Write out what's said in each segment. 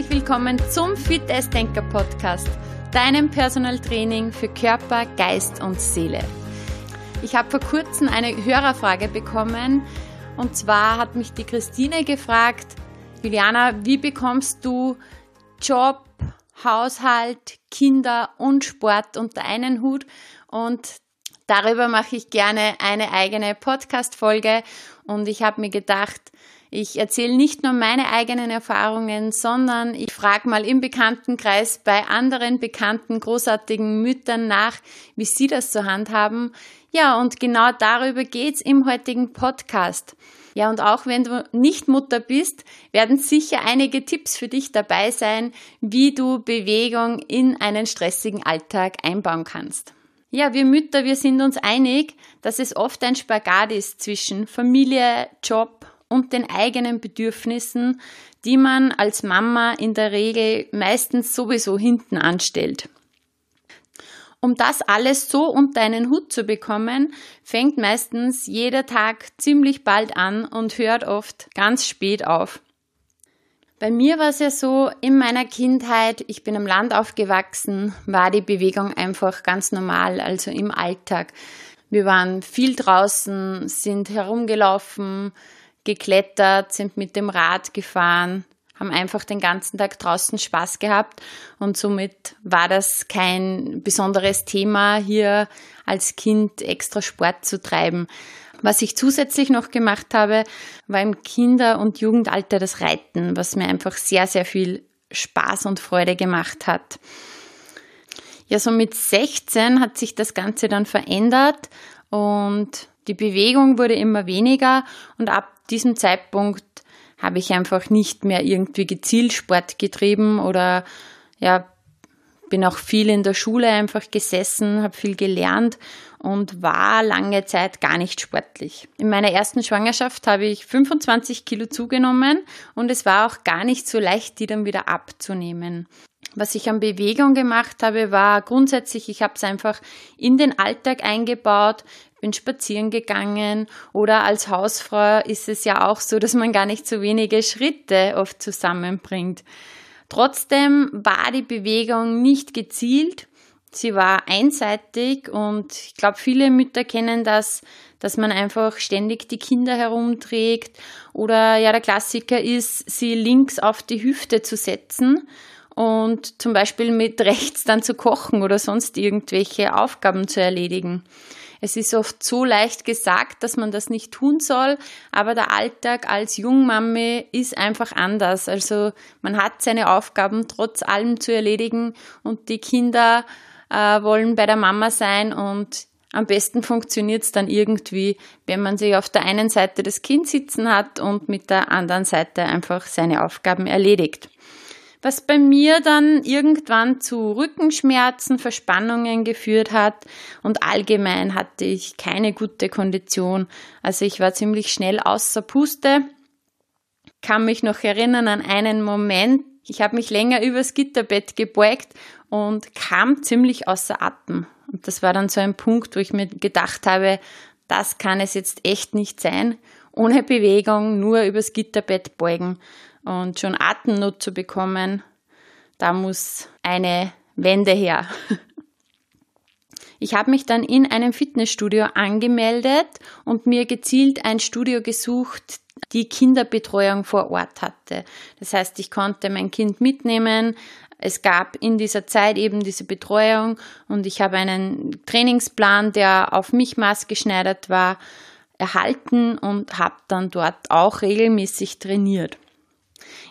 herzlich willkommen zum Fit Denker Podcast, deinem Personal Training für Körper, Geist und Seele. Ich habe vor kurzem eine Hörerfrage bekommen und zwar hat mich die Christine gefragt, Juliana, wie bekommst du Job, Haushalt, Kinder und Sport unter einen Hut? Und darüber mache ich gerne eine eigene Podcast-Folge und ich habe mir gedacht, ich erzähle nicht nur meine eigenen Erfahrungen, sondern ich frage mal im Bekanntenkreis bei anderen bekannten, großartigen Müttern nach, wie sie das zur Hand haben. Ja, und genau darüber geht's im heutigen Podcast. Ja, und auch wenn du nicht Mutter bist, werden sicher einige Tipps für dich dabei sein, wie du Bewegung in einen stressigen Alltag einbauen kannst. Ja, wir Mütter, wir sind uns einig, dass es oft ein Spagat ist zwischen Familie, Job und den eigenen Bedürfnissen, die man als Mama in der Regel meistens sowieso hinten anstellt. Um das alles so unter einen Hut zu bekommen, fängt meistens jeder Tag ziemlich bald an und hört oft ganz spät auf. Bei mir war es ja so, in meiner Kindheit, ich bin am Land aufgewachsen, war die Bewegung einfach ganz normal, also im Alltag. Wir waren viel draußen, sind herumgelaufen, geklettert, sind mit dem Rad gefahren, haben einfach den ganzen Tag draußen Spaß gehabt und somit war das kein besonderes Thema, hier als Kind extra Sport zu treiben. Was ich zusätzlich noch gemacht habe, war im Kinder- und Jugendalter das Reiten, was mir einfach sehr, sehr viel Spaß und Freude gemacht hat. Ja, so mit 16 hat sich das Ganze dann verändert und die Bewegung wurde immer weniger und ab diesem Zeitpunkt habe ich einfach nicht mehr irgendwie gezielt Sport getrieben oder ja, bin auch viel in der Schule einfach gesessen, habe viel gelernt und war lange Zeit gar nicht sportlich. In meiner ersten Schwangerschaft habe ich 25 Kilo zugenommen und es war auch gar nicht so leicht, die dann wieder abzunehmen. Was ich an Bewegung gemacht habe, war grundsätzlich, ich habe es einfach in den Alltag eingebaut, bin spazieren gegangen oder als Hausfrau ist es ja auch so, dass man gar nicht so wenige Schritte oft zusammenbringt. Trotzdem war die Bewegung nicht gezielt, sie war einseitig und ich glaube, viele Mütter kennen das, dass man einfach ständig die Kinder herumträgt oder ja, der Klassiker ist, sie links auf die Hüfte zu setzen und zum Beispiel mit rechts dann zu kochen oder sonst irgendwelche Aufgaben zu erledigen. Es ist oft so leicht gesagt, dass man das nicht tun soll, aber der Alltag als Jungmami ist einfach anders. Also man hat seine Aufgaben trotz allem zu erledigen und die Kinder äh, wollen bei der Mama sein und am besten funktioniert es dann irgendwie, wenn man sich auf der einen Seite das Kind sitzen hat und mit der anderen Seite einfach seine Aufgaben erledigt was bei mir dann irgendwann zu Rückenschmerzen, Verspannungen geführt hat und allgemein hatte ich keine gute Kondition. Also ich war ziemlich schnell außer Puste. Kann mich noch erinnern an einen Moment. Ich habe mich länger übers Gitterbett gebeugt und kam ziemlich außer Atem. Und das war dann so ein Punkt, wo ich mir gedacht habe, das kann es jetzt echt nicht sein. Ohne Bewegung, nur übers Gitterbett beugen und schon Atemnot zu bekommen, da muss eine Wende her. Ich habe mich dann in einem Fitnessstudio angemeldet und mir gezielt ein Studio gesucht, die Kinderbetreuung vor Ort hatte. Das heißt, ich konnte mein Kind mitnehmen. Es gab in dieser Zeit eben diese Betreuung und ich habe einen Trainingsplan, der auf mich maßgeschneidert war, erhalten und habe dann dort auch regelmäßig trainiert.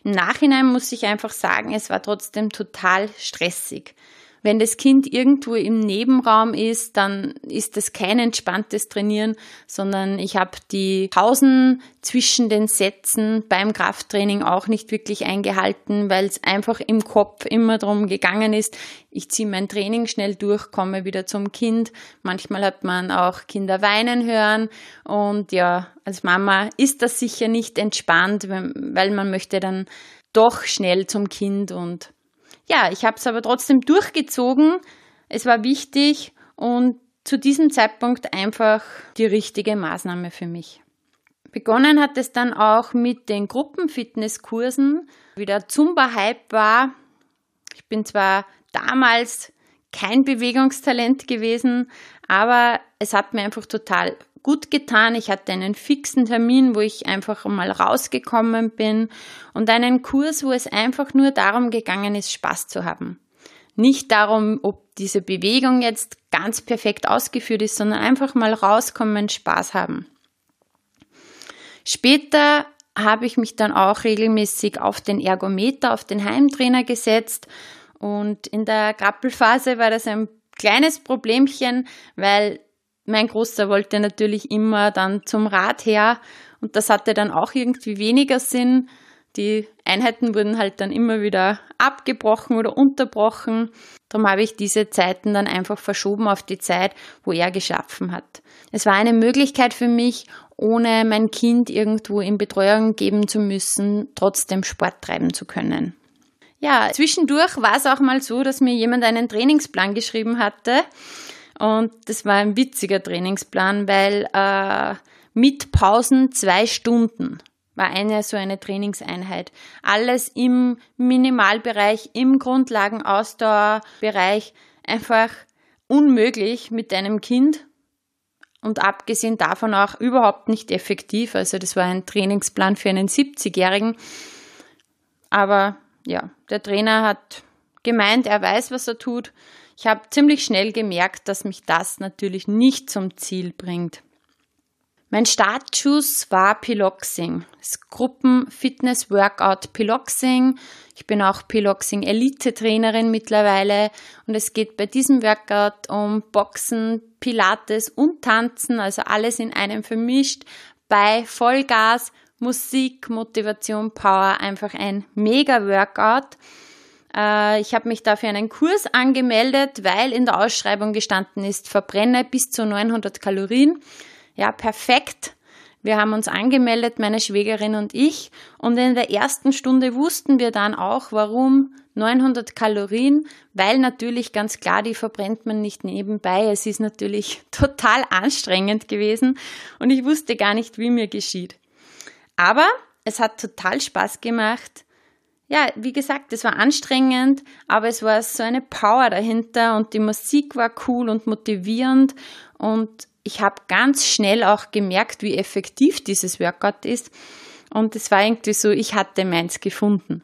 Im Nachhinein muss ich einfach sagen, es war trotzdem total stressig. Wenn das Kind irgendwo im Nebenraum ist, dann ist es kein entspanntes Trainieren, sondern ich habe die Pausen zwischen den Sätzen beim Krafttraining auch nicht wirklich eingehalten, weil es einfach im Kopf immer darum gegangen ist, ich ziehe mein Training schnell durch, komme wieder zum Kind. Manchmal hat man auch Kinder weinen hören und ja, als Mama ist das sicher nicht entspannt, weil man möchte dann doch schnell zum Kind und ja, ich habe es aber trotzdem durchgezogen. Es war wichtig und zu diesem Zeitpunkt einfach die richtige Maßnahme für mich. Begonnen hat es dann auch mit den Gruppenfitnesskursen, wie der Zumba-Hype war. Ich bin zwar damals kein Bewegungstalent gewesen, aber es hat mir einfach total gut getan. Ich hatte einen fixen Termin, wo ich einfach mal rausgekommen bin und einen Kurs, wo es einfach nur darum gegangen ist, Spaß zu haben. Nicht darum, ob diese Bewegung jetzt ganz perfekt ausgeführt ist, sondern einfach mal rauskommen, Spaß haben. Später habe ich mich dann auch regelmäßig auf den Ergometer, auf den Heimtrainer gesetzt und in der Krabbelphase war das ein kleines Problemchen, weil mein Großer wollte natürlich immer dann zum Rad her und das hatte dann auch irgendwie weniger Sinn. Die Einheiten wurden halt dann immer wieder abgebrochen oder unterbrochen. Darum habe ich diese Zeiten dann einfach verschoben auf die Zeit, wo er geschaffen hat. Es war eine Möglichkeit für mich, ohne mein Kind irgendwo in Betreuung geben zu müssen, trotzdem Sport treiben zu können. Ja, zwischendurch war es auch mal so, dass mir jemand einen Trainingsplan geschrieben hatte und das war ein witziger Trainingsplan, weil äh, mit Pausen zwei Stunden war eine so eine Trainingseinheit. Alles im Minimalbereich, im Grundlagenausdauerbereich. Einfach unmöglich mit einem Kind und abgesehen davon auch überhaupt nicht effektiv. Also das war ein Trainingsplan für einen 70-Jährigen. Aber ja, der Trainer hat gemeint, er weiß, was er tut. Ich habe ziemlich schnell gemerkt, dass mich das natürlich nicht zum Ziel bringt. Mein Startschuss war Piloxing, das Gruppen-Fitness-Workout Piloxing. Ich bin auch Piloxing Elite-Trainerin mittlerweile und es geht bei diesem Workout um Boxen, Pilates und Tanzen, also alles in einem vermischt, bei Vollgas, Musik, Motivation, Power, einfach ein Mega-Workout. Äh, ich habe mich dafür einen Kurs angemeldet, weil in der Ausschreibung gestanden ist, verbrenne bis zu 900 Kalorien. Ja, perfekt. Wir haben uns angemeldet, meine Schwägerin und ich, und in der ersten Stunde wussten wir dann auch, warum 900 Kalorien, weil natürlich ganz klar, die verbrennt man nicht nebenbei. Es ist natürlich total anstrengend gewesen und ich wusste gar nicht, wie mir geschieht. Aber es hat total Spaß gemacht ja, wie gesagt, es war anstrengend, aber es war so eine Power dahinter und die Musik war cool und motivierend und ich habe ganz schnell auch gemerkt, wie effektiv dieses Workout ist und es war irgendwie so, ich hatte meins gefunden.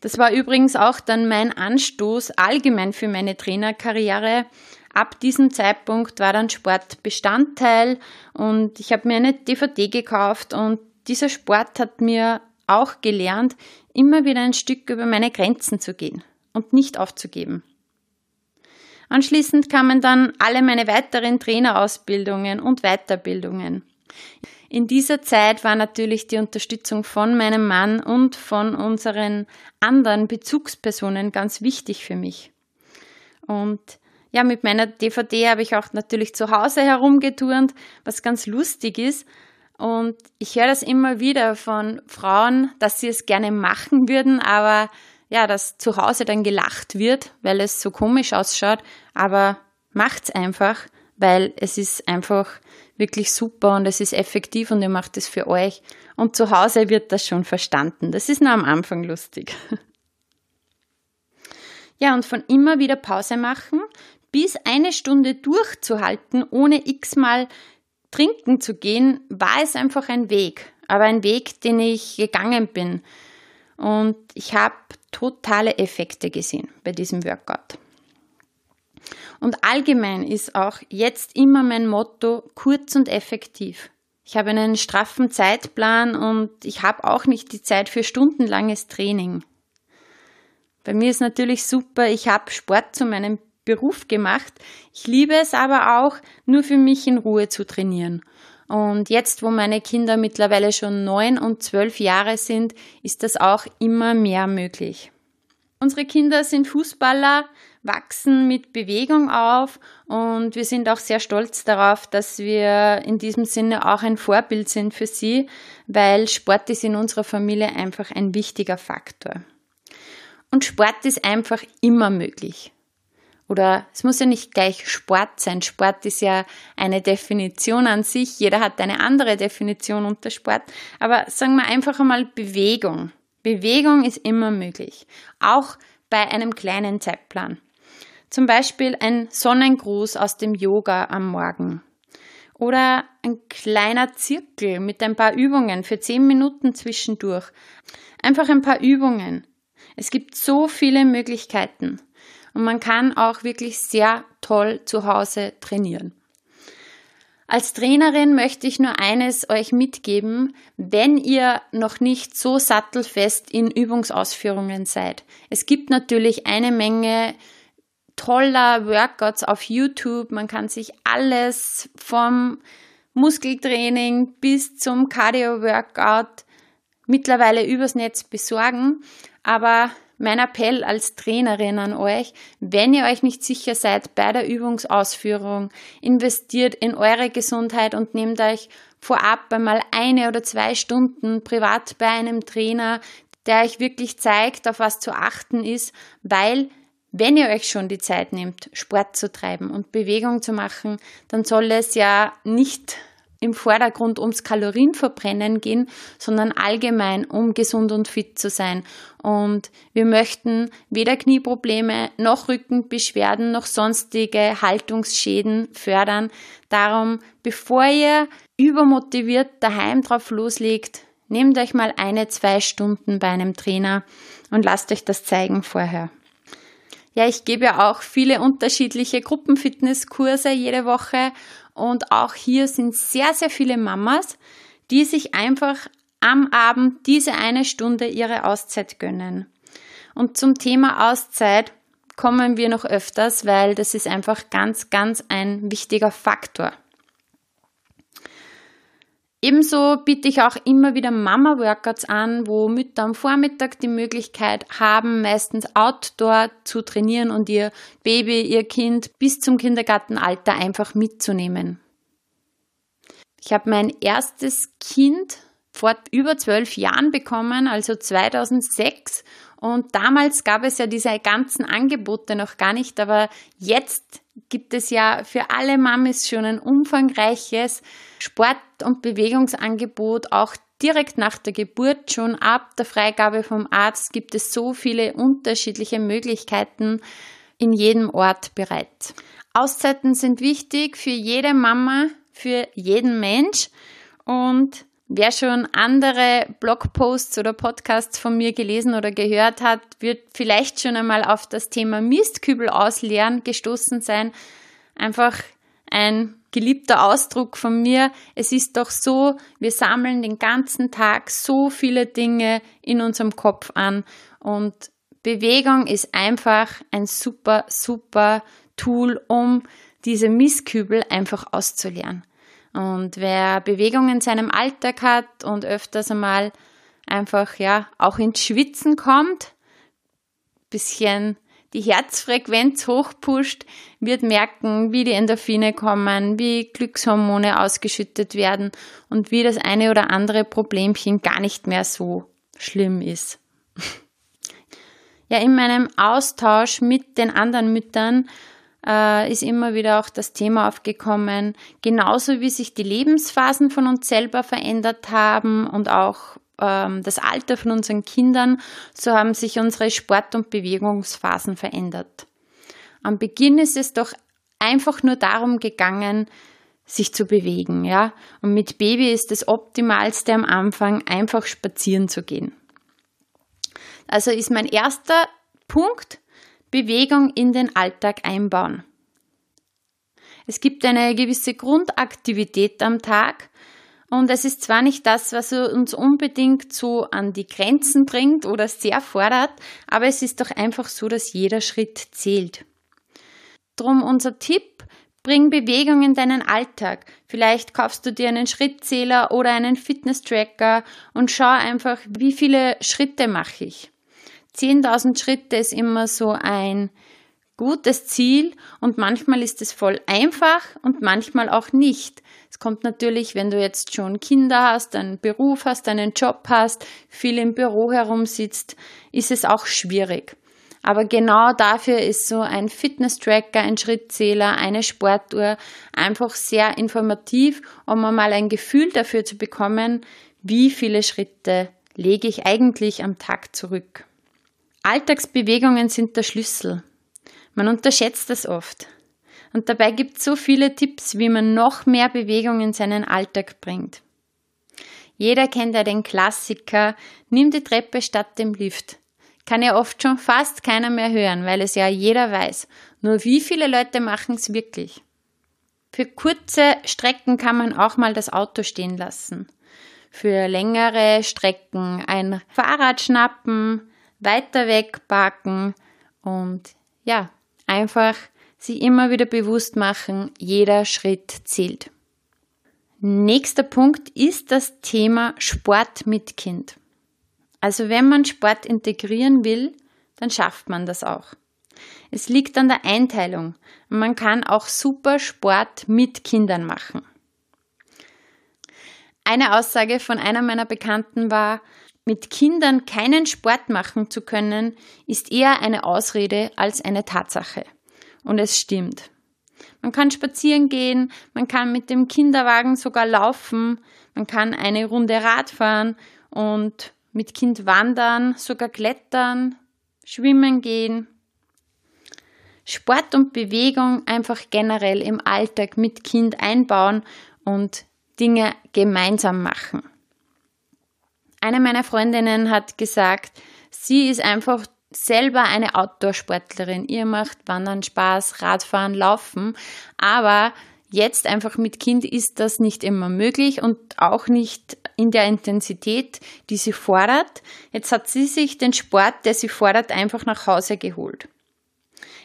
Das war übrigens auch dann mein Anstoß allgemein für meine Trainerkarriere. Ab diesem Zeitpunkt war dann Sport Bestandteil und ich habe mir eine DVD gekauft und dieser Sport hat mir auch gelernt, immer wieder ein Stück über meine Grenzen zu gehen und nicht aufzugeben. Anschließend kamen dann alle meine weiteren Trainerausbildungen und Weiterbildungen. In dieser Zeit war natürlich die Unterstützung von meinem Mann und von unseren anderen Bezugspersonen ganz wichtig für mich. Und ja, mit meiner DVD habe ich auch natürlich zu Hause herumgeturnt, was ganz lustig ist, und ich höre das immer wieder von Frauen, dass sie es gerne machen würden, aber ja, dass zu Hause dann gelacht wird, weil es so komisch ausschaut. Aber macht's einfach, weil es ist einfach wirklich super und es ist effektiv und ihr macht es für euch. Und zu Hause wird das schon verstanden. Das ist nur am Anfang lustig. Ja, und von immer wieder Pause machen, bis eine Stunde durchzuhalten, ohne x-mal trinken zu gehen, war es einfach ein Weg, aber ein Weg, den ich gegangen bin. Und ich habe totale Effekte gesehen bei diesem Workout. Und allgemein ist auch jetzt immer mein Motto kurz und effektiv. Ich habe einen straffen Zeitplan und ich habe auch nicht die Zeit für stundenlanges Training. Bei mir ist natürlich super, ich habe Sport zu meinem Beruf gemacht. Ich liebe es aber auch, nur für mich in Ruhe zu trainieren. Und jetzt, wo meine Kinder mittlerweile schon neun und zwölf Jahre sind, ist das auch immer mehr möglich. Unsere Kinder sind Fußballer, wachsen mit Bewegung auf und wir sind auch sehr stolz darauf, dass wir in diesem Sinne auch ein Vorbild sind für sie, weil Sport ist in unserer Familie einfach ein wichtiger Faktor. Und Sport ist einfach immer möglich. Oder es muss ja nicht gleich Sport sein. Sport ist ja eine Definition an sich. Jeder hat eine andere Definition unter Sport. Aber sagen wir einfach einmal Bewegung. Bewegung ist immer möglich. Auch bei einem kleinen Zeitplan. Zum Beispiel ein Sonnengruß aus dem Yoga am Morgen. Oder ein kleiner Zirkel mit ein paar Übungen für zehn Minuten zwischendurch. Einfach ein paar Übungen. Es gibt so viele Möglichkeiten. Und man kann auch wirklich sehr toll zu Hause trainieren. Als Trainerin möchte ich nur eines euch mitgeben, wenn ihr noch nicht so sattelfest in Übungsausführungen seid. Es gibt natürlich eine Menge toller Workouts auf YouTube. Man kann sich alles vom Muskeltraining bis zum Cardio-Workout mittlerweile übers Netz besorgen. Aber mein Appell als Trainerin an euch, wenn ihr euch nicht sicher seid bei der Übungsausführung, investiert in eure Gesundheit und nehmt euch vorab einmal eine oder zwei Stunden privat bei einem Trainer, der euch wirklich zeigt, auf was zu achten ist, weil wenn ihr euch schon die Zeit nehmt, Sport zu treiben und Bewegung zu machen, dann soll es ja nicht im Vordergrund ums Kalorienverbrennen gehen, sondern allgemein um gesund und fit zu sein. Und wir möchten weder Knieprobleme noch Rückenbeschwerden noch sonstige Haltungsschäden fördern. Darum, bevor ihr übermotiviert daheim drauf loslegt, nehmt euch mal eine, zwei Stunden bei einem Trainer und lasst euch das zeigen vorher. Ja, ich gebe ja auch viele unterschiedliche Gruppenfitnesskurse jede Woche und auch hier sind sehr, sehr viele Mamas, die sich einfach am Abend diese eine Stunde ihre Auszeit gönnen. Und zum Thema Auszeit kommen wir noch öfters, weil das ist einfach ganz, ganz ein wichtiger Faktor. Ebenso biete ich auch immer wieder Mama-Workouts an, wo Mütter am Vormittag die Möglichkeit haben, meistens outdoor zu trainieren und ihr Baby, ihr Kind bis zum Kindergartenalter einfach mitzunehmen. Ich habe mein erstes Kind vor über zwölf Jahren bekommen, also 2006. Und damals gab es ja diese ganzen Angebote noch gar nicht, aber jetzt gibt es ja für alle Mamis schon ein umfangreiches Sport- und Bewegungsangebot, auch direkt nach der Geburt schon ab der Freigabe vom Arzt gibt es so viele unterschiedliche Möglichkeiten in jedem Ort bereit. Auszeiten sind wichtig für jede Mama, für jeden Mensch und Wer schon andere Blogposts oder Podcasts von mir gelesen oder gehört hat, wird vielleicht schon einmal auf das Thema Mistkübel ausleeren gestoßen sein. Einfach ein geliebter Ausdruck von mir. Es ist doch so, wir sammeln den ganzen Tag so viele Dinge in unserem Kopf an und Bewegung ist einfach ein super, super Tool, um diese Mistkübel einfach auszuleeren. Und wer Bewegung in seinem Alltag hat und öfters einmal einfach, ja, auch ins Schwitzen kommt, bisschen die Herzfrequenz hochpusht, wird merken, wie die Endorphine kommen, wie Glückshormone ausgeschüttet werden und wie das eine oder andere Problemchen gar nicht mehr so schlimm ist. Ja, in meinem Austausch mit den anderen Müttern äh, ist immer wieder auch das Thema aufgekommen, genauso wie sich die Lebensphasen von uns selber verändert haben und auch ähm, das Alter von unseren Kindern, so haben sich unsere Sport- und Bewegungsphasen verändert. Am Beginn ist es doch einfach nur darum gegangen, sich zu bewegen, ja. Und mit Baby ist das Optimalste am Anfang, einfach spazieren zu gehen. Also ist mein erster Punkt, Bewegung in den Alltag einbauen. Es gibt eine gewisse Grundaktivität am Tag und es ist zwar nicht das, was uns unbedingt so an die Grenzen bringt oder sehr fordert, aber es ist doch einfach so, dass jeder Schritt zählt. Drum unser Tipp, bring Bewegung in deinen Alltag. Vielleicht kaufst du dir einen Schrittzähler oder einen Fitness-Tracker und schau einfach, wie viele Schritte mache ich. 10.000 Schritte ist immer so ein gutes Ziel und manchmal ist es voll einfach und manchmal auch nicht. Es kommt natürlich, wenn du jetzt schon Kinder hast, einen Beruf hast, einen Job hast, viel im Büro herumsitzt, ist es auch schwierig. Aber genau dafür ist so ein Fitness-Tracker, ein Schrittzähler, eine Sportuhr einfach sehr informativ, um mal ein Gefühl dafür zu bekommen, wie viele Schritte lege ich eigentlich am Tag zurück. Alltagsbewegungen sind der Schlüssel. Man unterschätzt das oft. Und dabei gibt es so viele Tipps, wie man noch mehr Bewegung in seinen Alltag bringt. Jeder kennt ja den Klassiker, nimm die Treppe statt dem Lift. Kann ja oft schon fast keiner mehr hören, weil es ja jeder weiß. Nur wie viele Leute machen es wirklich? Für kurze Strecken kann man auch mal das Auto stehen lassen. Für längere Strecken ein Fahrrad schnappen, weiter weg parken und ja, einfach sich immer wieder bewusst machen, jeder Schritt zählt. Nächster Punkt ist das Thema Sport mit Kind. Also wenn man Sport integrieren will, dann schafft man das auch. Es liegt an der Einteilung. Man kann auch super Sport mit Kindern machen. Eine Aussage von einer meiner Bekannten war, mit Kindern keinen Sport machen zu können, ist eher eine Ausrede als eine Tatsache. Und es stimmt. Man kann spazieren gehen, man kann mit dem Kinderwagen sogar laufen, man kann eine Runde Rad fahren und mit Kind wandern, sogar klettern, schwimmen gehen. Sport und Bewegung einfach generell im Alltag mit Kind einbauen und Dinge gemeinsam machen. Eine meiner Freundinnen hat gesagt, sie ist einfach selber eine Outdoor-Sportlerin. Ihr macht Wandern Spaß, Radfahren, Laufen, aber jetzt einfach mit Kind ist das nicht immer möglich und auch nicht in der Intensität, die sie fordert. Jetzt hat sie sich den Sport, der sie fordert, einfach nach Hause geholt.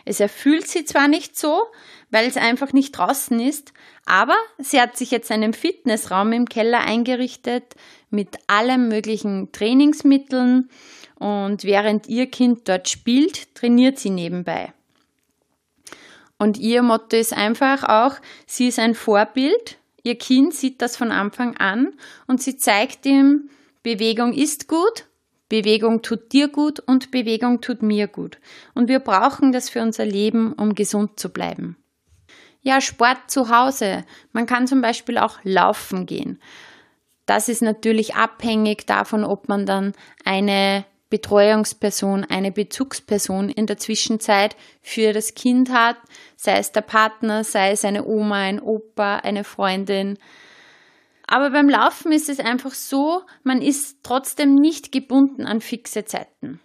Es erfüllt sie zwar nicht so, weil es einfach nicht draußen ist, aber sie hat sich jetzt einen Fitnessraum im Keller eingerichtet mit allen möglichen Trainingsmitteln, und während ihr Kind dort spielt, trainiert sie nebenbei. Und ihr Motto ist einfach auch, sie ist ein Vorbild. Ihr Kind sieht das von Anfang an und sie zeigt ihm, Bewegung ist gut, Bewegung tut dir gut und Bewegung tut mir gut. Und wir brauchen das für unser Leben, um gesund zu bleiben. Ja, Sport zu Hause. Man kann zum Beispiel auch laufen gehen. Das ist natürlich abhängig davon, ob man dann eine Betreuungsperson, eine Bezugsperson in der Zwischenzeit für das Kind hat, sei es der Partner, sei es eine Oma, ein Opa, eine Freundin. Aber beim Laufen ist es einfach so, man ist trotzdem nicht gebunden an fixe Zeiten.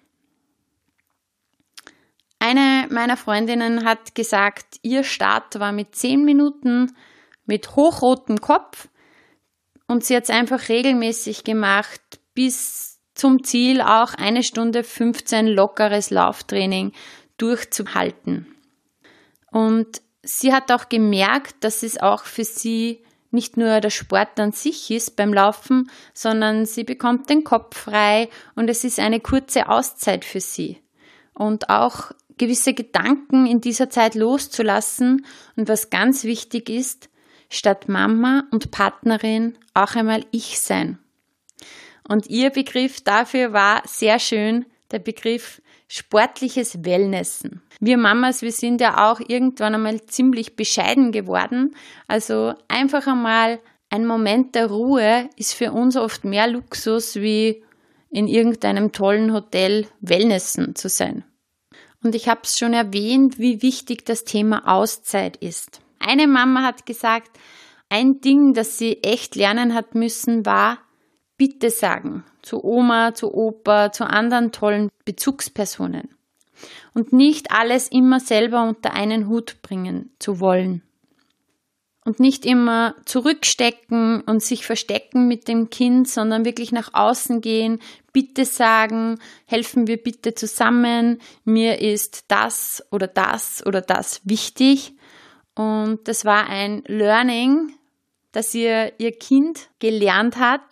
Eine meiner Freundinnen hat gesagt, ihr Start war mit zehn Minuten mit hochrotem Kopf und sie hat es einfach regelmäßig gemacht bis zum Ziel auch eine Stunde 15 lockeres Lauftraining durchzuhalten. Und sie hat auch gemerkt, dass es auch für sie nicht nur der Sport an sich ist beim Laufen, sondern sie bekommt den Kopf frei und es ist eine kurze Auszeit für sie. Und auch gewisse Gedanken in dieser Zeit loszulassen und was ganz wichtig ist, statt Mama und Partnerin auch einmal ich sein. Und ihr Begriff dafür war sehr schön der Begriff sportliches Wellnessen. Wir Mamas, wir sind ja auch irgendwann einmal ziemlich bescheiden geworden. Also einfach einmal ein Moment der Ruhe ist für uns oft mehr Luxus wie in irgendeinem tollen Hotel Wellnessen zu sein. Und ich habe es schon erwähnt, wie wichtig das Thema Auszeit ist. Eine Mama hat gesagt, ein Ding, das sie echt lernen hat müssen, war, Bitte sagen zu Oma, zu Opa, zu anderen tollen Bezugspersonen und nicht alles immer selber unter einen Hut bringen zu wollen. Und nicht immer zurückstecken und sich verstecken mit dem Kind, sondern wirklich nach außen gehen, bitte sagen, helfen wir bitte zusammen, mir ist das oder das oder das wichtig. Und das war ein Learning, dass ihr, ihr Kind gelernt hat,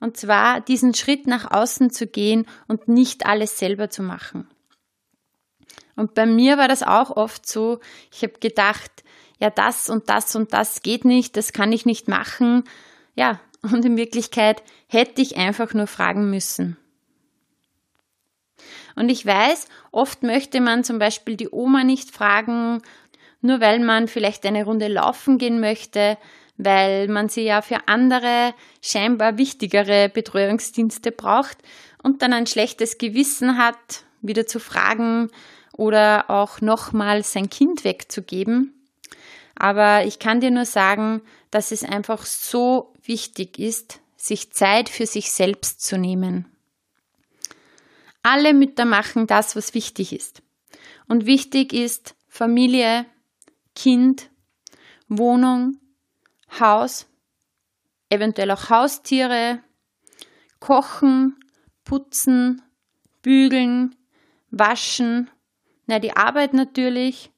und zwar diesen Schritt nach außen zu gehen und nicht alles selber zu machen. Und bei mir war das auch oft so, ich habe gedacht, ja, das und das und das geht nicht, das kann ich nicht machen. Ja, und in Wirklichkeit hätte ich einfach nur fragen müssen. Und ich weiß, oft möchte man zum Beispiel die Oma nicht fragen, nur weil man vielleicht eine Runde laufen gehen möchte, weil man sie ja für andere scheinbar wichtigere Betreuungsdienste braucht und dann ein schlechtes Gewissen hat, wieder zu fragen oder auch nochmal sein Kind wegzugeben. Aber ich kann dir nur sagen, dass es einfach so wichtig ist, sich Zeit für sich selbst zu nehmen. Alle Mütter machen das, was wichtig ist. Und wichtig ist Familie, Kind, Wohnung, Haus, eventuell auch Haustiere, Kochen, Putzen, Bügeln, Waschen, na die Arbeit natürlich.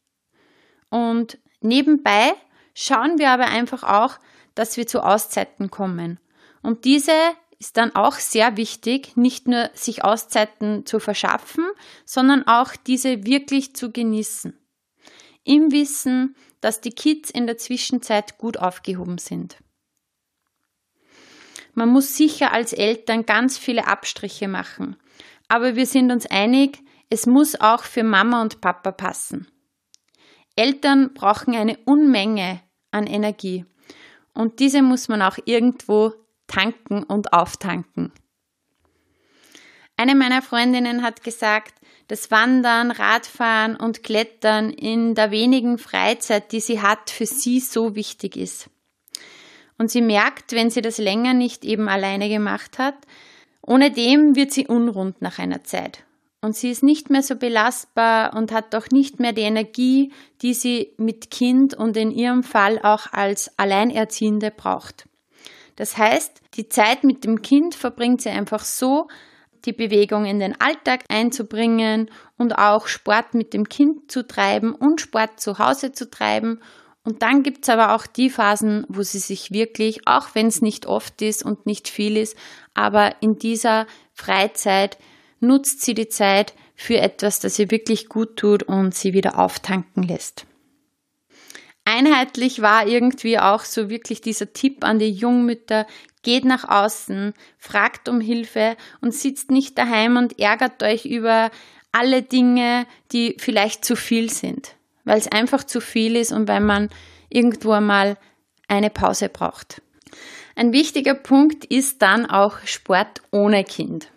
Und nebenbei schauen wir aber einfach auch, dass wir zu Auszeiten kommen. Und diese ist dann auch sehr wichtig, nicht nur sich Auszeiten zu verschaffen, sondern auch diese wirklich zu genießen. Im Wissen, dass die Kids in der Zwischenzeit gut aufgehoben sind. Man muss sicher als Eltern ganz viele Abstriche machen, aber wir sind uns einig, es muss auch für Mama und Papa passen. Eltern brauchen eine Unmenge an Energie und diese muss man auch irgendwo tanken und auftanken. Eine meiner Freundinnen hat gesagt, dass Wandern, Radfahren und Klettern in der wenigen Freizeit, die sie hat, für sie so wichtig ist. Und sie merkt, wenn sie das länger nicht eben alleine gemacht hat, ohne dem wird sie unrund nach einer Zeit. Und sie ist nicht mehr so belastbar und hat auch nicht mehr die Energie, die sie mit Kind und in ihrem Fall auch als Alleinerziehende braucht. Das heißt, die Zeit mit dem Kind verbringt sie einfach so, die Bewegung in den Alltag einzubringen und auch Sport mit dem Kind zu treiben und Sport zu Hause zu treiben. Und dann gibt es aber auch die Phasen, wo sie sich wirklich, auch wenn es nicht oft ist und nicht viel ist, aber in dieser Freizeit nutzt sie die Zeit für etwas, das ihr wirklich gut tut und sie wieder auftanken lässt. Einheitlich war irgendwie auch so wirklich dieser Tipp an die Jungmütter, geht nach außen, fragt um Hilfe und sitzt nicht daheim und ärgert euch über alle Dinge, die vielleicht zu viel sind, weil es einfach zu viel ist und weil man irgendwo einmal eine Pause braucht. Ein wichtiger Punkt ist dann auch Sport ohne Kind.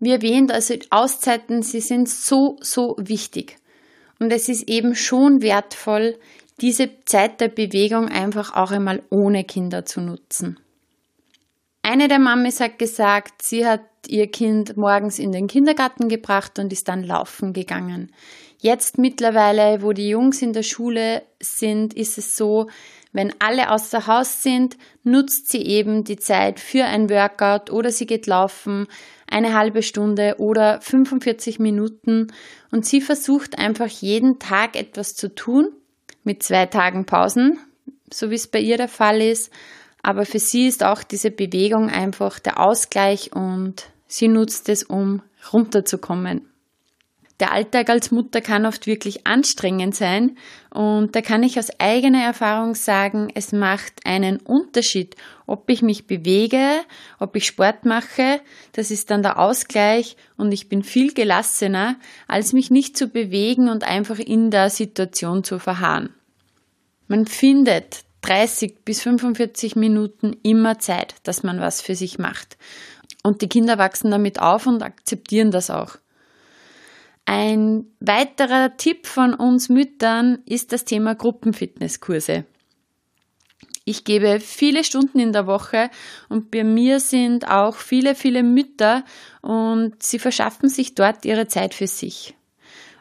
Wie erwähnt, also Auszeiten, sie sind so, so wichtig. Und es ist eben schon wertvoll, diese Zeit der Bewegung einfach auch einmal ohne Kinder zu nutzen. Eine der Mamis hat gesagt, sie hat ihr Kind morgens in den Kindergarten gebracht und ist dann laufen gegangen. Jetzt mittlerweile, wo die Jungs in der Schule sind, ist es so, wenn alle außer Haus sind, nutzt sie eben die Zeit für ein Workout oder sie geht laufen, eine halbe Stunde oder 45 Minuten und sie versucht einfach jeden Tag etwas zu tun, mit zwei Tagen Pausen, so wie es bei ihr der Fall ist. Aber für sie ist auch diese Bewegung einfach der Ausgleich und sie nutzt es, um runterzukommen der Alltag als Mutter kann oft wirklich anstrengend sein und da kann ich aus eigener Erfahrung sagen, es macht einen Unterschied, ob ich mich bewege, ob ich Sport mache, das ist dann der Ausgleich und ich bin viel gelassener, als mich nicht zu bewegen und einfach in der Situation zu verharren. Man findet 30 bis 45 Minuten immer Zeit, dass man was für sich macht. Und die Kinder wachsen damit auf und akzeptieren das auch. Ein weiterer Tipp von uns Müttern ist das Thema Gruppenfitnesskurse. Ich gebe viele Stunden in der Woche und bei mir sind auch viele, viele Mütter und sie verschaffen sich dort ihre Zeit für sich.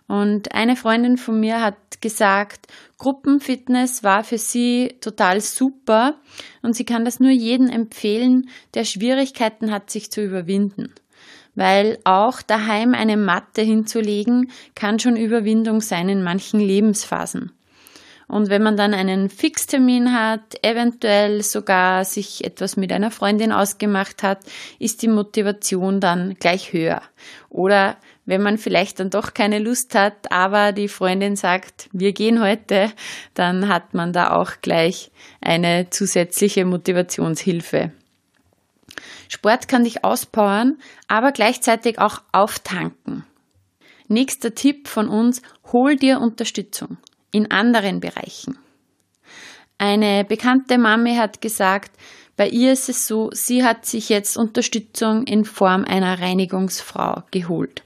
Und eine Freundin von mir hat gesagt, Gruppenfitness war für sie total super und sie kann das nur jedem empfehlen, der Schwierigkeiten hat, sich zu überwinden weil auch daheim eine Matte hinzulegen kann schon Überwindung sein in manchen Lebensphasen. Und wenn man dann einen Fixtermin hat, eventuell sogar sich etwas mit einer Freundin ausgemacht hat, ist die Motivation dann gleich höher. Oder wenn man vielleicht dann doch keine Lust hat, aber die Freundin sagt, wir gehen heute, dann hat man da auch gleich eine zusätzliche Motivationshilfe. Sport kann dich auspowern, aber gleichzeitig auch auftanken. Nächster Tipp von uns, hol dir Unterstützung in anderen Bereichen. Eine bekannte Mami hat gesagt, bei ihr ist es so, sie hat sich jetzt Unterstützung in Form einer Reinigungsfrau geholt.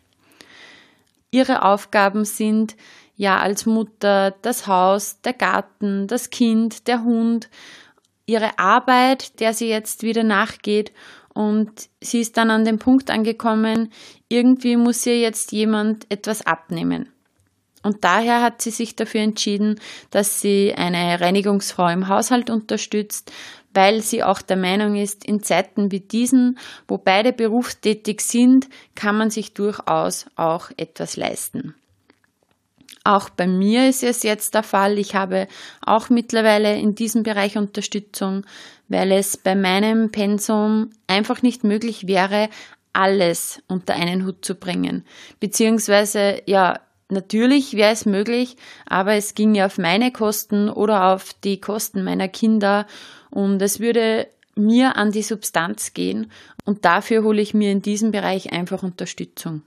Ihre Aufgaben sind ja als Mutter das Haus, der Garten, das Kind, der Hund, ihre Arbeit, der sie jetzt wieder nachgeht und sie ist dann an dem Punkt angekommen, irgendwie muss ihr jetzt jemand etwas abnehmen. Und daher hat sie sich dafür entschieden, dass sie eine Reinigungsfrau im Haushalt unterstützt, weil sie auch der Meinung ist, in Zeiten wie diesen, wo beide berufstätig sind, kann man sich durchaus auch etwas leisten. Auch bei mir ist es jetzt der Fall. Ich habe auch mittlerweile in diesem Bereich Unterstützung, weil es bei meinem Pensum einfach nicht möglich wäre, alles unter einen Hut zu bringen. Beziehungsweise, ja, natürlich wäre es möglich, aber es ging ja auf meine Kosten oder auf die Kosten meiner Kinder und es würde mir an die Substanz gehen und dafür hole ich mir in diesem Bereich einfach Unterstützung.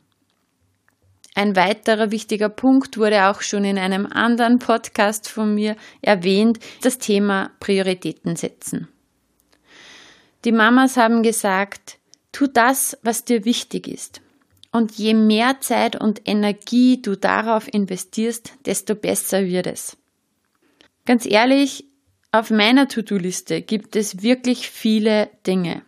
Ein weiterer wichtiger Punkt wurde auch schon in einem anderen Podcast von mir erwähnt, das Thema Prioritäten setzen. Die Mamas haben gesagt, tu das, was dir wichtig ist. Und je mehr Zeit und Energie du darauf investierst, desto besser wird es. Ganz ehrlich, auf meiner To-Do-Liste gibt es wirklich viele Dinge.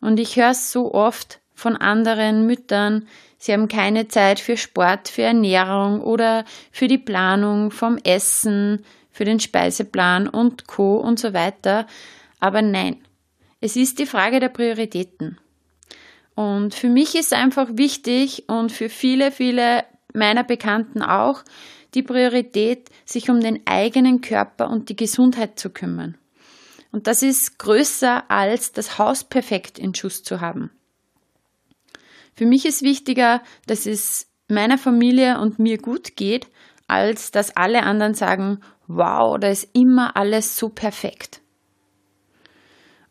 Und ich höre so oft von anderen Müttern, Sie haben keine Zeit für Sport, für Ernährung oder für die Planung vom Essen, für den Speiseplan und Co. und so weiter. Aber nein, es ist die Frage der Prioritäten. Und für mich ist einfach wichtig und für viele, viele meiner Bekannten auch die Priorität, sich um den eigenen Körper und die Gesundheit zu kümmern. Und das ist größer als das Haus perfekt in Schuss zu haben. Für mich ist wichtiger, dass es meiner Familie und mir gut geht, als dass alle anderen sagen, wow, da ist immer alles so perfekt.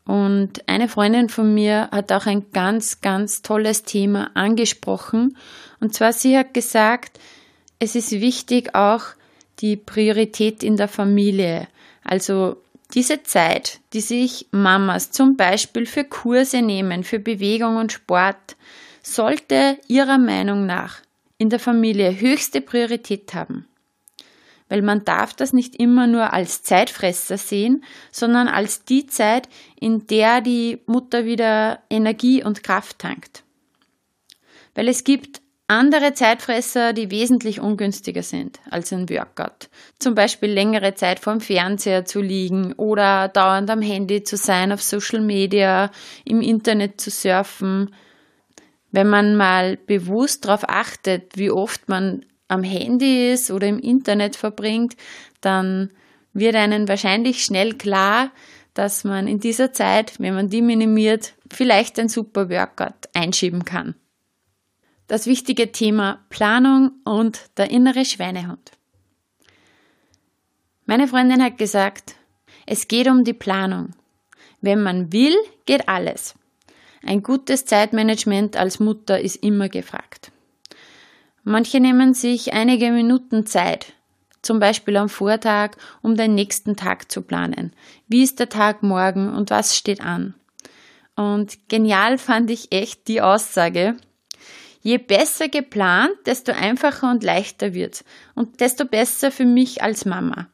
Und eine Freundin von mir hat auch ein ganz, ganz tolles Thema angesprochen. Und zwar, sie hat gesagt, es ist wichtig auch die Priorität in der Familie. Also diese Zeit, die sich Mamas zum Beispiel für Kurse nehmen, für Bewegung und Sport, sollte Ihrer Meinung nach in der Familie höchste Priorität haben. Weil man darf das nicht immer nur als Zeitfresser sehen, sondern als die Zeit, in der die Mutter wieder Energie und Kraft tankt. Weil es gibt andere Zeitfresser, die wesentlich ungünstiger sind als ein Workout. Zum Beispiel längere Zeit vorm Fernseher zu liegen oder dauernd am Handy zu sein, auf Social Media, im Internet zu surfen, wenn man mal bewusst darauf achtet, wie oft man am Handy ist oder im Internet verbringt, dann wird einem wahrscheinlich schnell klar, dass man in dieser Zeit, wenn man die minimiert, vielleicht ein super Workout einschieben kann. Das wichtige Thema Planung und der innere Schweinehund. Meine Freundin hat gesagt, es geht um die Planung. Wenn man will, geht alles. Ein gutes Zeitmanagement als Mutter ist immer gefragt. Manche nehmen sich einige Minuten Zeit, zum Beispiel am Vortag, um den nächsten Tag zu planen. Wie ist der Tag morgen und was steht an? Und genial fand ich echt die Aussage, je besser geplant, desto einfacher und leichter wird's und desto besser für mich als Mama.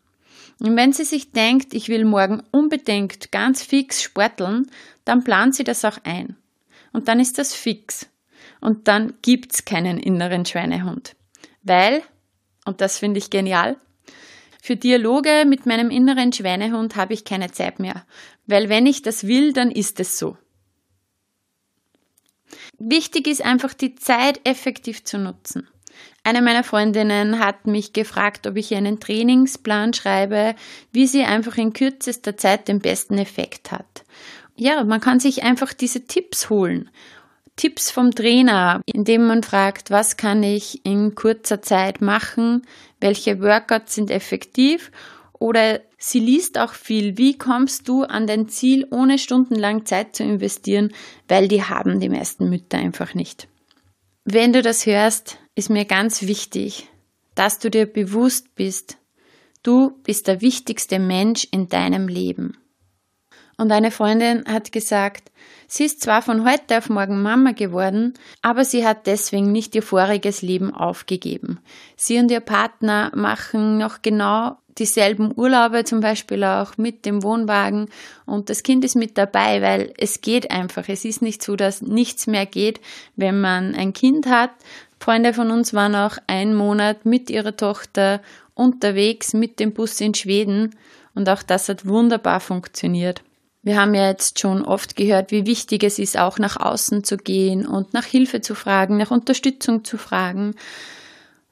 Und wenn sie sich denkt, ich will morgen unbedingt ganz fix sporteln, dann plant sie das auch ein. Und dann ist das fix. Und dann gibt's keinen inneren Schweinehund. Weil, und das finde ich genial, für Dialoge mit meinem inneren Schweinehund habe ich keine Zeit mehr. Weil wenn ich das will, dann ist es so. Wichtig ist einfach, die Zeit effektiv zu nutzen. Eine meiner Freundinnen hat mich gefragt, ob ich einen Trainingsplan schreibe, wie sie einfach in kürzester Zeit den besten Effekt hat. Ja, man kann sich einfach diese Tipps holen. Tipps vom Trainer, indem man fragt, was kann ich in kurzer Zeit machen, welche Workouts sind effektiv oder sie liest auch viel. Wie kommst du an dein Ziel, ohne stundenlang Zeit zu investieren? Weil die haben die meisten Mütter einfach nicht. Wenn du das hörst, ist mir ganz wichtig, dass du dir bewusst bist, du bist der wichtigste Mensch in deinem Leben. Und eine Freundin hat gesagt, sie ist zwar von heute auf morgen Mama geworden, aber sie hat deswegen nicht ihr voriges Leben aufgegeben. Sie und ihr Partner machen noch genau dieselben Urlaube, zum Beispiel auch mit dem Wohnwagen und das Kind ist mit dabei, weil es geht einfach. Es ist nicht so, dass nichts mehr geht, wenn man ein Kind hat. Freunde von uns waren auch einen Monat mit ihrer Tochter unterwegs mit dem Bus in Schweden und auch das hat wunderbar funktioniert. Wir haben ja jetzt schon oft gehört, wie wichtig es ist, auch nach außen zu gehen und nach Hilfe zu fragen, nach Unterstützung zu fragen.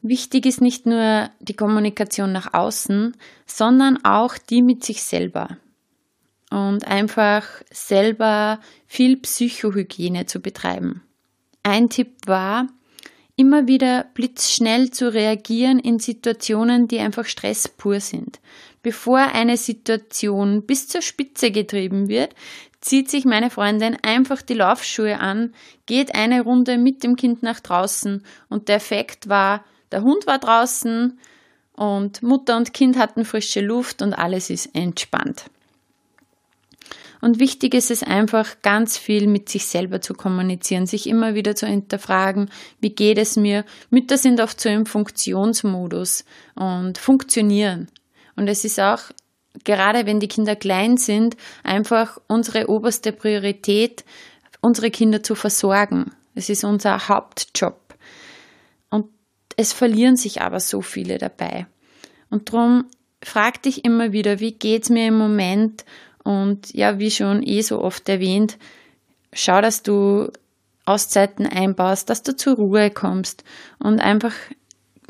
Wichtig ist nicht nur die Kommunikation nach außen, sondern auch die mit sich selber. Und einfach selber viel Psychohygiene zu betreiben. Ein Tipp war, immer wieder blitzschnell zu reagieren in Situationen, die einfach Stress pur sind. Bevor eine Situation bis zur Spitze getrieben wird, zieht sich meine Freundin einfach die Laufschuhe an, geht eine Runde mit dem Kind nach draußen und der Effekt war, der Hund war draußen und Mutter und Kind hatten frische Luft und alles ist entspannt. Und wichtig ist es einfach, ganz viel mit sich selber zu kommunizieren, sich immer wieder zu hinterfragen, wie geht es mir. Mütter sind oft so im Funktionsmodus und funktionieren. Und es ist auch, gerade wenn die Kinder klein sind, einfach unsere oberste Priorität, unsere Kinder zu versorgen. Es ist unser Hauptjob. Und es verlieren sich aber so viele dabei. Und darum frag dich immer wieder, wie geht's mir im Moment? Und ja, wie schon eh so oft erwähnt, schau, dass du Auszeiten einbaust, dass du zur Ruhe kommst und einfach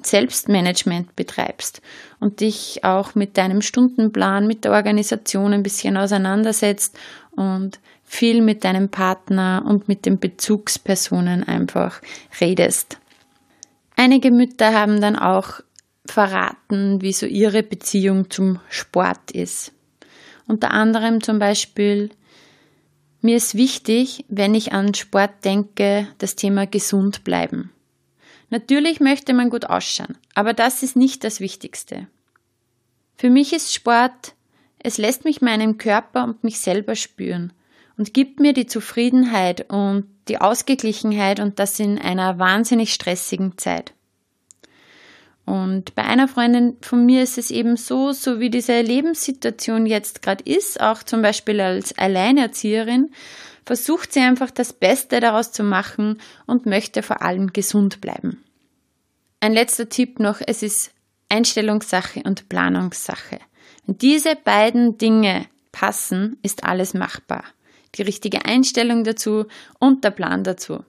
Selbstmanagement betreibst und dich auch mit deinem Stundenplan, mit der Organisation ein bisschen auseinandersetzt und viel mit deinem Partner und mit den Bezugspersonen einfach redest. Einige Mütter haben dann auch verraten, wie so ihre Beziehung zum Sport ist. Unter anderem zum Beispiel, mir ist wichtig, wenn ich an Sport denke, das Thema gesund bleiben. Natürlich möchte man gut ausschauen, aber das ist nicht das Wichtigste. Für mich ist Sport, es lässt mich meinen Körper und mich selber spüren und gibt mir die Zufriedenheit und die Ausgeglichenheit und das in einer wahnsinnig stressigen Zeit. Und bei einer Freundin von mir ist es eben so, so wie diese Lebenssituation jetzt gerade ist, auch zum Beispiel als Alleinerzieherin, versucht sie einfach das Beste daraus zu machen und möchte vor allem gesund bleiben. Ein letzter Tipp noch, es ist Einstellungssache und Planungssache. Wenn diese beiden Dinge passen, ist alles machbar. Die richtige Einstellung dazu und der Plan dazu.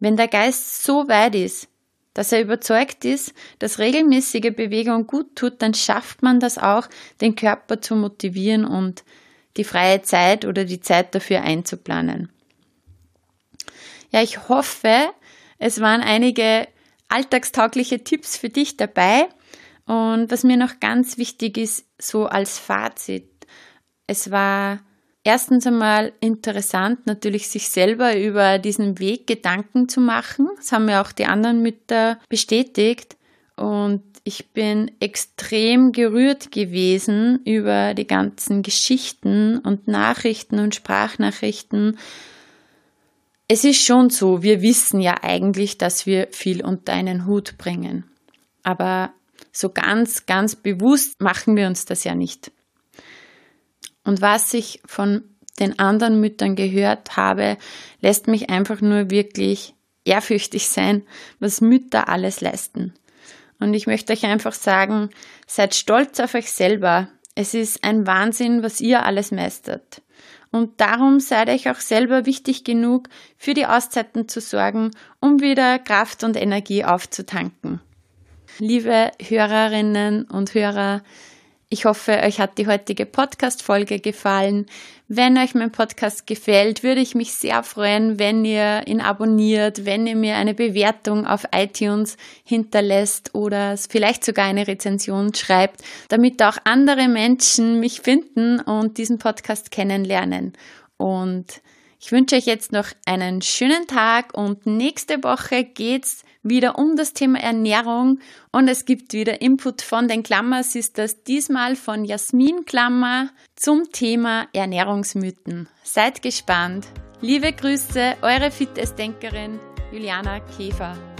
Wenn der Geist so weit ist, dass er überzeugt ist, dass regelmäßige Bewegung gut tut, dann schafft man das auch, den Körper zu motivieren und die freie Zeit oder die Zeit dafür einzuplanen. Ja, ich hoffe, es waren einige alltagstaugliche Tipps für dich dabei. Und was mir noch ganz wichtig ist, so als Fazit. Es war erstens einmal interessant, natürlich sich selber über diesen Weg Gedanken zu machen. Das haben mir auch die anderen Mütter bestätigt. Und ich bin extrem gerührt gewesen über die ganzen Geschichten und Nachrichten und Sprachnachrichten. Es ist schon so, wir wissen ja eigentlich, dass wir viel unter einen Hut bringen. Aber so ganz, ganz bewusst machen wir uns das ja nicht. Und was ich von den anderen Müttern gehört habe, lässt mich einfach nur wirklich ehrfürchtig sein, was Mütter alles leisten. Und ich möchte euch einfach sagen, seid stolz auf euch selber. Es ist ein Wahnsinn, was ihr alles meistert. Und darum seid euch auch selber wichtig genug, für die Auszeiten zu sorgen, um wieder Kraft und Energie aufzutanken. Liebe Hörerinnen und Hörer, Ich hoffe, euch hat die heutige Podcast-Folge gefallen. Wenn euch mein Podcast gefällt, würde ich mich sehr freuen, wenn ihr ihn abonniert, wenn ihr mir eine Bewertung auf iTunes hinterlässt oder vielleicht sogar eine Rezension schreibt, damit auch andere Menschen mich finden und diesen Podcast kennenlernen. Und ich wünsche euch jetzt noch einen schönen Tag und nächste Woche geht's wieder um das Thema Ernährung und es gibt wieder Input von den Klammer Sisters, diesmal von Jasmin Klammer zum Thema Ernährungsmythen. Seid gespannt. Liebe Grüße, eure Fitnessdenkerin Juliana Käfer.